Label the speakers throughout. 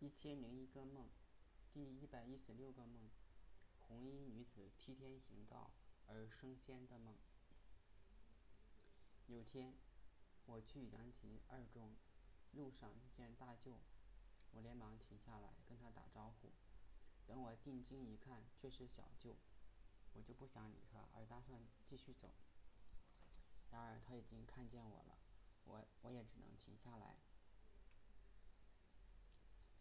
Speaker 1: 一千零一个梦，第一百一十六个梦，红衣女子替天行道而升仙的梦。有天，我去杨集二中，路上遇见大舅，我连忙停下来跟他打招呼。等我定睛一看，却是小舅，我就不想理他，而打算继续走。然而他已经看见我了，我我也只能停下来。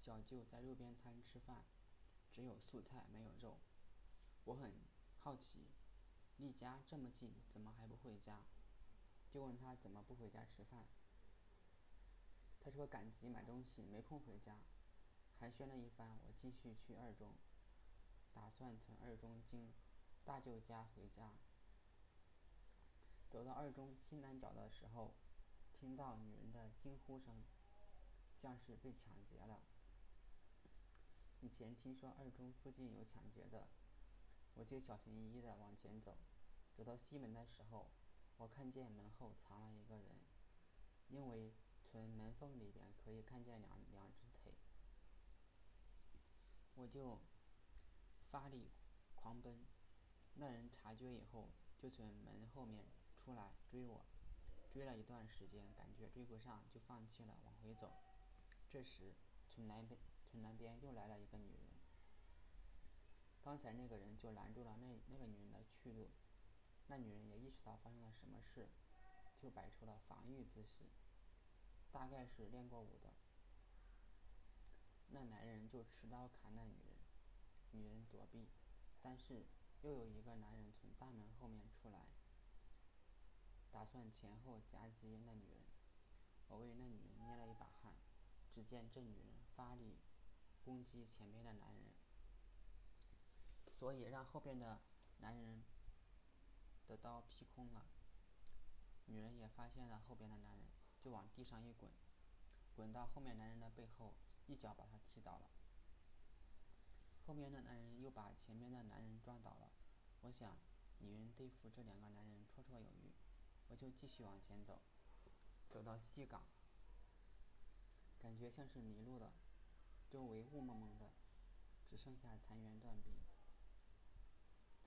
Speaker 1: 小舅在路边摊吃饭，只有素菜没有肉。我很好奇，离家这么近，怎么还不回家？就问他怎么不回家吃饭。他说赶集买东西，没空回家。寒暄了一番，我继续去二中，打算从二中经大舅家回家。走到二中西南角的时候，听到女人的惊呼声，像是被抢劫了。以前听说二中附近有抢劫的，我就小心翼翼地往前走。走到西门的时候，我看见门后藏了一个人，因为从门缝里边可以看见两两只腿，我就发力狂奔。那人察觉以后，就从门后面出来追我，追了一段时间，感觉追不上，就放弃了，往回走。这时，从南边。从南边又来了一个女人，刚才那个人就拦住了那那个女人的去路，那女人也意识到发生了什么事，就摆出了防御姿势，大概是练过武的。那男人就持刀砍那女人，女人躲避，但是又有一个男人从大门后面出来，打算前后夹击那女人。我为那女人捏了一把汗，只见这女人发力。攻击前面的男人，所以让后边的男人的刀劈空了。女人也发现了后边的男人，就往地上一滚，滚到后面男人的背后，一脚把他踢倒了。后面的男人又把前面的男人撞倒了。我想，女人对付这两个男人绰绰有余，我就继续往前走，走到西港，感觉像是迷路了。周围雾蒙蒙的，只剩下残垣断壁，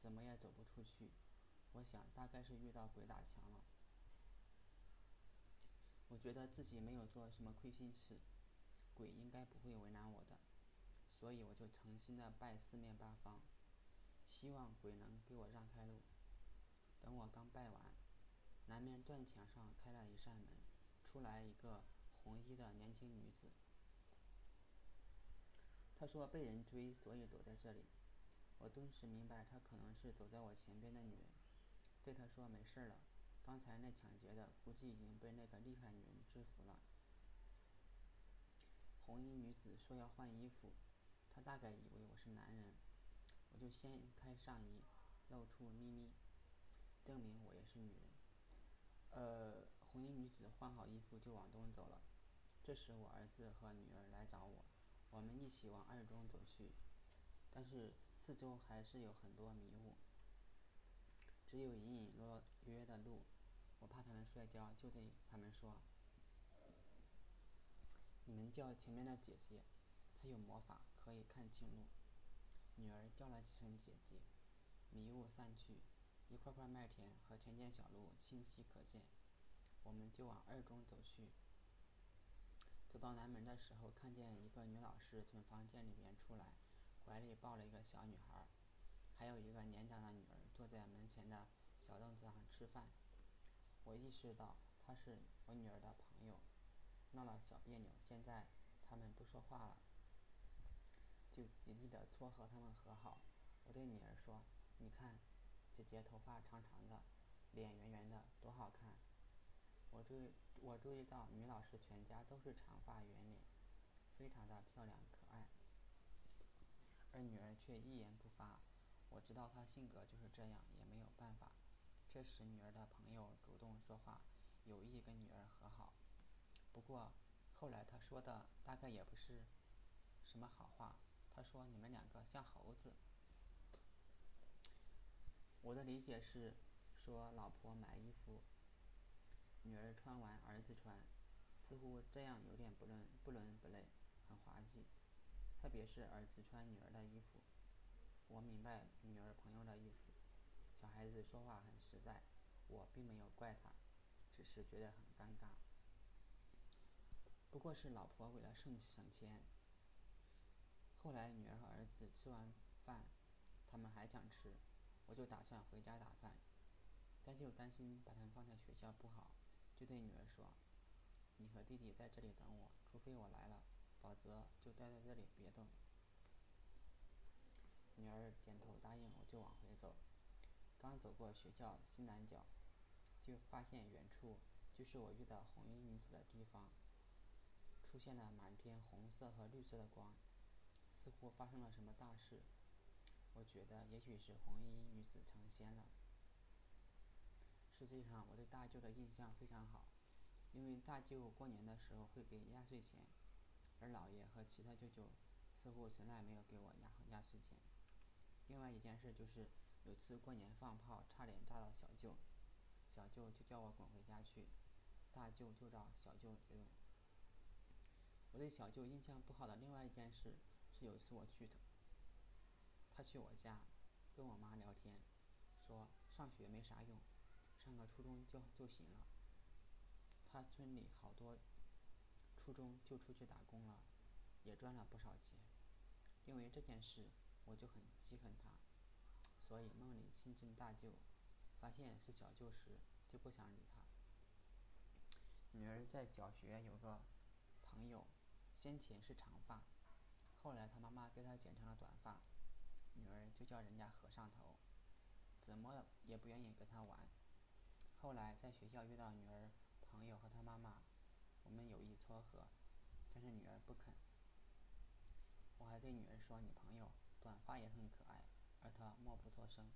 Speaker 1: 怎么也走不出去。我想，大概是遇到鬼打墙了。我觉得自己没有做什么亏心事，鬼应该不会为难我的，所以我就诚心的拜四面八方，希望鬼能给我让开路。等我刚拜完，南面断墙上开了一扇门，出来一个红衣的年轻女子。他说被人追，所以躲在这里。我顿时明白，他可能是走在我前边的女人。对他说：“没事了，刚才那抢劫的估计已经被那个厉害女人制服了。”红衣女子说要换衣服，她大概以为我是男人，我就掀开上衣，露出咪咪，证明我也是女人。呃，红衣女子换好衣服就往东走了。这时我儿子和女儿来找我。我们一起往二中走去，但是四周还是有很多迷雾，只有隐隐约约的路。我怕他们摔跤，就对他们说：“你们叫前面的姐姐，她有魔法，可以看清路。”女儿叫了几声“姐姐”，迷雾散去，一块块麦田和田间小路清晰可见。我们就往二中走去。走到南门的时候，看见一个女老师从房间里面出来，怀里抱了一个小女孩，还有一个年长的女儿坐在门前的小凳子上吃饭。我意识到她是我女儿的朋友，闹了小别扭，现在他们不说话了，就极力的撮合他们和好。我对女儿说：“你看，姐姐头发长长的，脸圆圆的，多好看。”我注意，我注意到女老师全家都是长发圆脸，非常的漂亮可爱，而女儿却一言不发。我知道她性格就是这样，也没有办法。这时，女儿的朋友主动说话，有意跟女儿和好。不过，后来他说的大概也不是什么好话。他说：“你们两个像猴子。”我的理解是，说老婆买衣服。女儿穿完，儿子穿，似乎这样有点不伦不伦不类，很滑稽。特别是儿子穿女儿的衣服。我明白女儿朋友的意思，小孩子说话很实在，我并没有怪他，只是觉得很尴尬。不过是老婆为了省省钱。后来女儿和儿子吃完饭，他们还想吃，我就打算回家打饭。但就担心把他们放在学校不好，就对女儿说：“你和弟弟在这里等我，除非我来了，否则就待在这里别动。”女儿点头答应，我就往回走。刚走过学校西南角，就发现远处就是我遇到红衣女子的地方，出现了满天红色和绿色的光，似乎发生了什么大事。我觉得也许是红衣女子成仙了。实际上，我对大舅的印象非常好，因为大舅过年的时候会给压岁钱，而姥爷和其他舅舅似乎从来没有给我压压岁钱。另外一件事就是，有次过年放炮，差点炸到小舅，小舅就叫我滚回家去，大舅就找小舅理论。我对小舅印象不好的另外一件事是，有次我去他，他去我家，跟我妈聊天，说上学没啥用，上个初中就就行了。他村里好多初中就出去打工了，也赚了不少钱。因为这件事，我就很记恨他，所以梦里亲近大舅，发现是小舅时就不想理他。女儿在小学有个朋友，先前是长发，后来他妈妈给她剪成了短发，女儿就叫人家和尚头，怎么也不愿意跟他玩。后来在学校遇到女儿朋友和她妈妈，我们有意撮合，但是女儿不肯。我还对女儿说：“你朋友短发也很可爱。”而她默不作声。